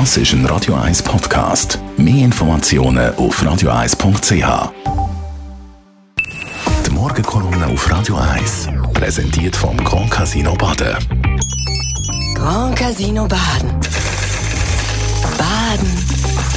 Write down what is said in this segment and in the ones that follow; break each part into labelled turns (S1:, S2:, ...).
S1: Das ist ein Radio 1 Podcast. Mehr Informationen auf radio1.ch. Die Morgenkolumne auf Radio 1 präsentiert vom Grand Casino Baden.
S2: Grand Casino Baden. Baden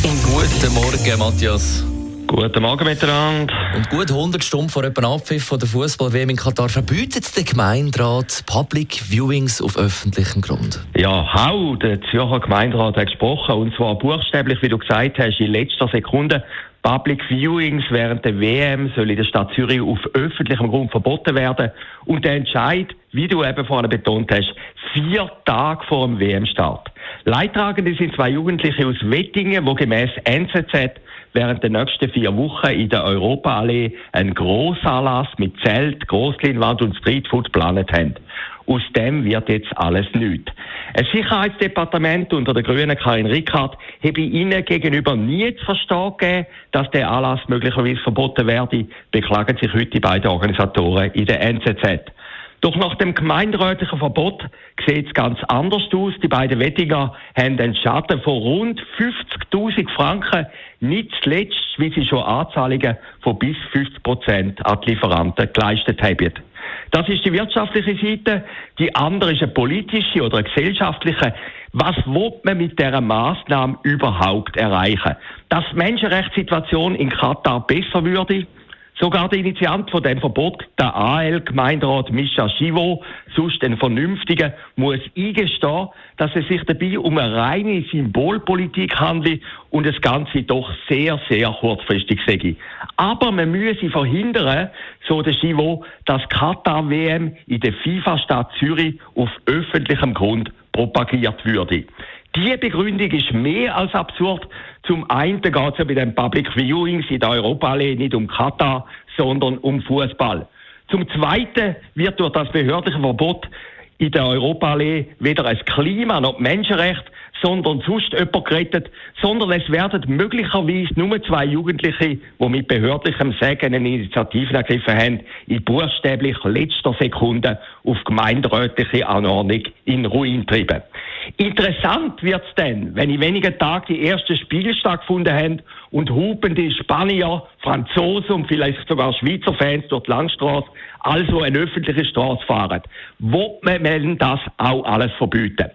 S2: im
S3: Guten Morgen, Matthias.
S4: Guten Morgen miteinander.
S3: Und gut 100 Stunden vor etwa Abpfiff von der Fußball-WM in Katar verbietet der Gemeinderat Public Viewings auf öffentlichem Grund.
S4: Ja, hau, der Zürcher Gemeinderat hat gesprochen, und zwar buchstäblich, wie du gesagt hast, in letzter Sekunde. Public Viewings während der WM soll in der Stadt Zürich auf öffentlichem Grund verboten werden. Und der Entscheid, wie du eben vorhin betont hast, vier Tage vor dem WM-Start. Leidtragende sind zwei Jugendliche aus Wettingen, die gemäß NZZ während der nächsten vier Wochen in der Europaallee einen Grossanlass mit Zelt, Grossleinwand und Streetfood geplant haben. Aus dem wird jetzt alles nichts. Ein Sicherheitsdepartement unter der grünen Karin Rickard habe ihnen gegenüber nie zu verstehen gegeben, dass der Anlass möglicherweise verboten werde, beklagen sich heute die beiden Organisatoren in der NZZ. Doch nach dem gemeinderätlichen Verbot sieht es ganz anders aus. Die beiden Wettinger haben einen Schaden von rund 50.000 Franken, nicht zuletzt, wie sie schon Anzahlungen von bis 50 Prozent an die Lieferanten geleistet haben. Das ist die wirtschaftliche Seite. Die andere ist eine politische oder eine gesellschaftliche. Was will man mit dieser Maßnahme überhaupt erreichen? Dass die Menschenrechtssituation in Katar besser würde? Sogar der Initiant von dem Verbot, der AL-Gemeinderat Mischa Schivo, sonst ein Vernünftiger, muss eingestehen, dass es sich dabei um eine reine Symbolpolitik handelt und das Ganze doch sehr, sehr kurzfristig sei. Aber man müsse verhindern, so der Schivo, dass Katar-WM in der FIFA-Stadt Zürich auf öffentlichem Grund propagiert würde. Die Begründung ist mehr als absurd. Zum einen geht es ja bei den Public Viewings in der Europaallee nicht um Katar, sondern um Fußball. Zum Zweiten wird durch das behördliche Verbot in der Europaallee weder das Klima noch die Menschenrechte, sondern sonst jemand gerettet, sondern es werden möglicherweise nur zwei Jugendliche, die mit behördlichem Segen eine Initiative ergriffen haben, in buchstäblich letzter Sekunde auf gemeinderätliche Anordnung in Ruin treiben. Interessant wird es dann, wenn in wenigen Tagen die ersten Spiele stattgefunden haben und hupende Spanier, Franzosen und vielleicht sogar Schweizer Fans durch die Langstrasse, also eine öffentliche Straße fahren. Wo man das auch alles verbieten?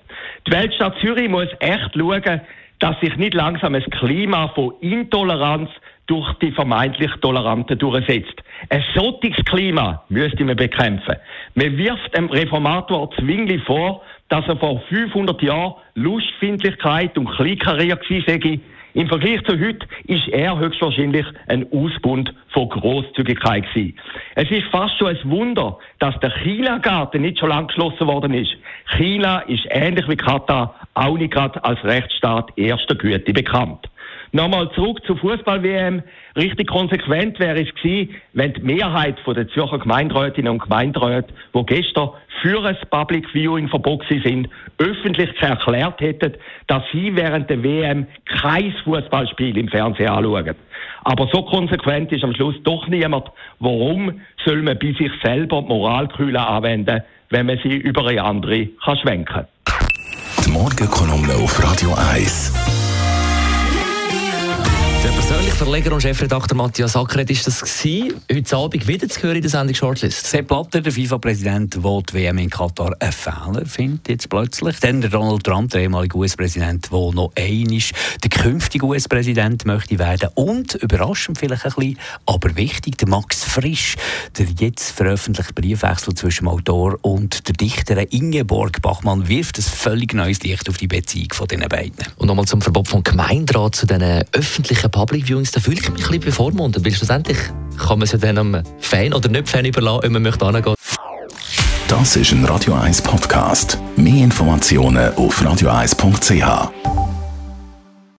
S4: Die Weltstadt Zürich muss echt schauen, dass sich nicht langsam ein Klima von Intoleranz durch die vermeintlich Toleranten durchsetzt. Ein solches Klima müsste man bekämpfen. Man wirft dem Reformator Zwingli vor, dass er vor 500 Jahren Lustfindlichkeit und Kleinkarier war. Im Vergleich zu heute ist er höchstwahrscheinlich ein Ausbund von Großzügigkeit gewesen. Es ist fast schon ein Wunder, dass der China-Garten nicht schon lange geschlossen worden ist. China ist ähnlich wie Katar auch nicht gerade als Rechtsstaat erster Güte bekannt. Nochmal zurück zur Fußball-WM. Richtig konsequent wäre es gewesen, wenn die Mehrheit der Zürcher Gemeinderätinnen und Gemeinderäte, die gestern für ein Public Viewing verboten sind, öffentlich erklärt hätten, dass sie während der WM kein Fußballspiel im Fernsehen anschauen. Aber so konsequent ist am Schluss doch niemand. Warum soll man bei sich selber Moralkühle anwenden, wenn man sie über eine andere kann schwenken kann?
S1: Die Morgenkolumne auf Radio 1.
S3: Der persönliche Verleger und Chefredakteur Matthias Ackeret ist das gewesen. Heute Abend wieder zu hören in der Sendung Shortlist.
S5: Sepp Blatter, der FIFA-Präsident, der die WM in Katar einen Fehler findet jetzt plötzlich. Dann der Donald Trump, der ehemalige US-Präsident, der noch einig der künftige US-Präsident möchte werden. Und, überraschend vielleicht ein bisschen, aber wichtig, der Max Frisch, der jetzt veröffentlichte Briefwechsel zwischen dem Autor und der Dichterin Ingeborg Bachmann wirft ein völlig neues Licht auf die Beziehung von diesen beiden.
S3: Und nochmal zum Verbot vom Gemeinderat zu diesen öffentlichen Public Viewings, da fühle ich mich ein bisschen bevormundet, weil schlussendlich kann man es dann einem Fan oder nicht Fan überlassen, wenn man möchte hingehen.
S1: Das ist ein Radio 1 Podcast. Mehr Informationen auf radio1.ch.